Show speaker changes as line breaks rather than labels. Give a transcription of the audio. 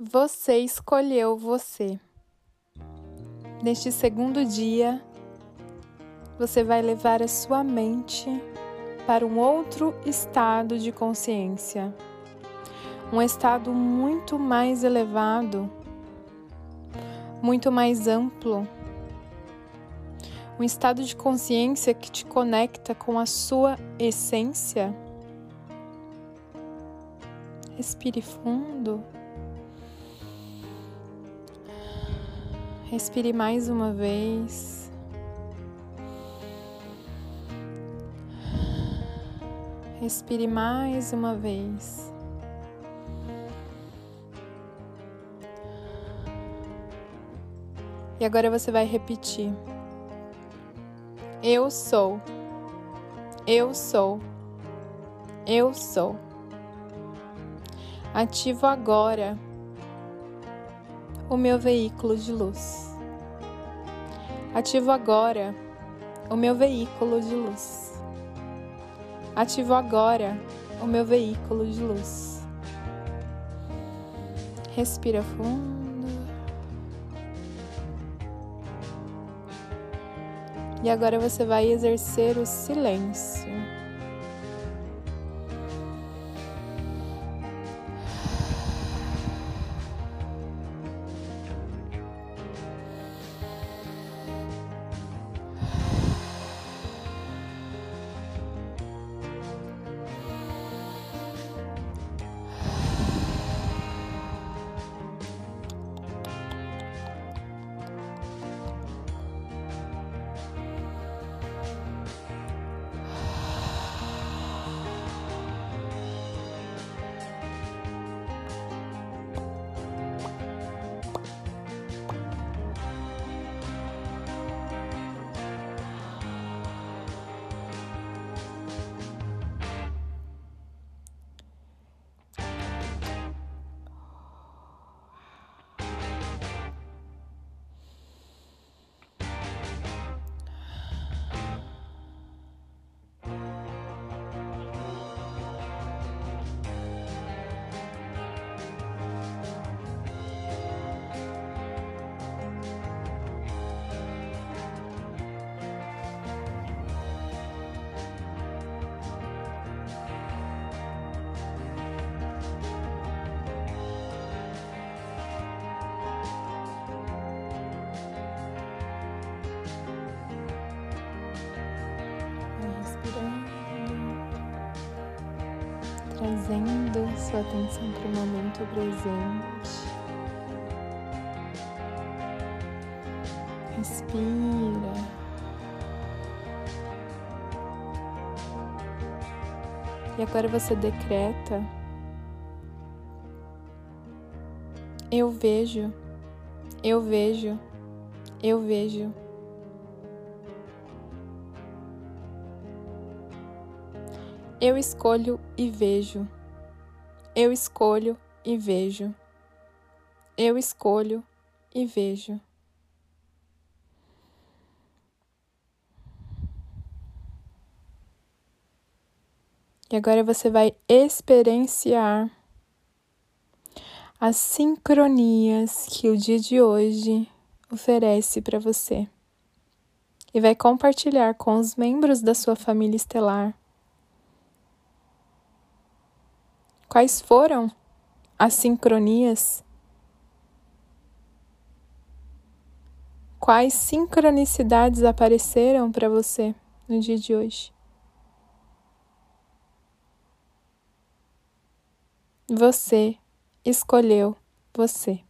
Você escolheu você. Neste segundo dia, você vai levar a sua mente para um outro estado de consciência, um estado muito mais elevado, muito mais amplo, um estado de consciência que te conecta com a sua essência. Respire fundo. Respire mais uma vez. Respire mais uma vez. E agora você vai repetir. Eu sou. Eu sou. Eu sou. Ativo agora o meu veículo de luz. Ativo agora o meu veículo de luz. Ativo agora o meu veículo de luz. Respira fundo. E agora você vai exercer o silêncio. Trazendo sua atenção para o momento presente. Respira. E agora você decreta: Eu vejo, eu vejo, eu vejo. Eu escolho e vejo. Eu escolho e vejo. Eu escolho e vejo. E agora você vai experienciar as sincronias que o dia de hoje oferece para você. E vai compartilhar com os membros da sua família estelar Quais foram as sincronias? Quais sincronicidades apareceram para você no dia de hoje? Você escolheu você.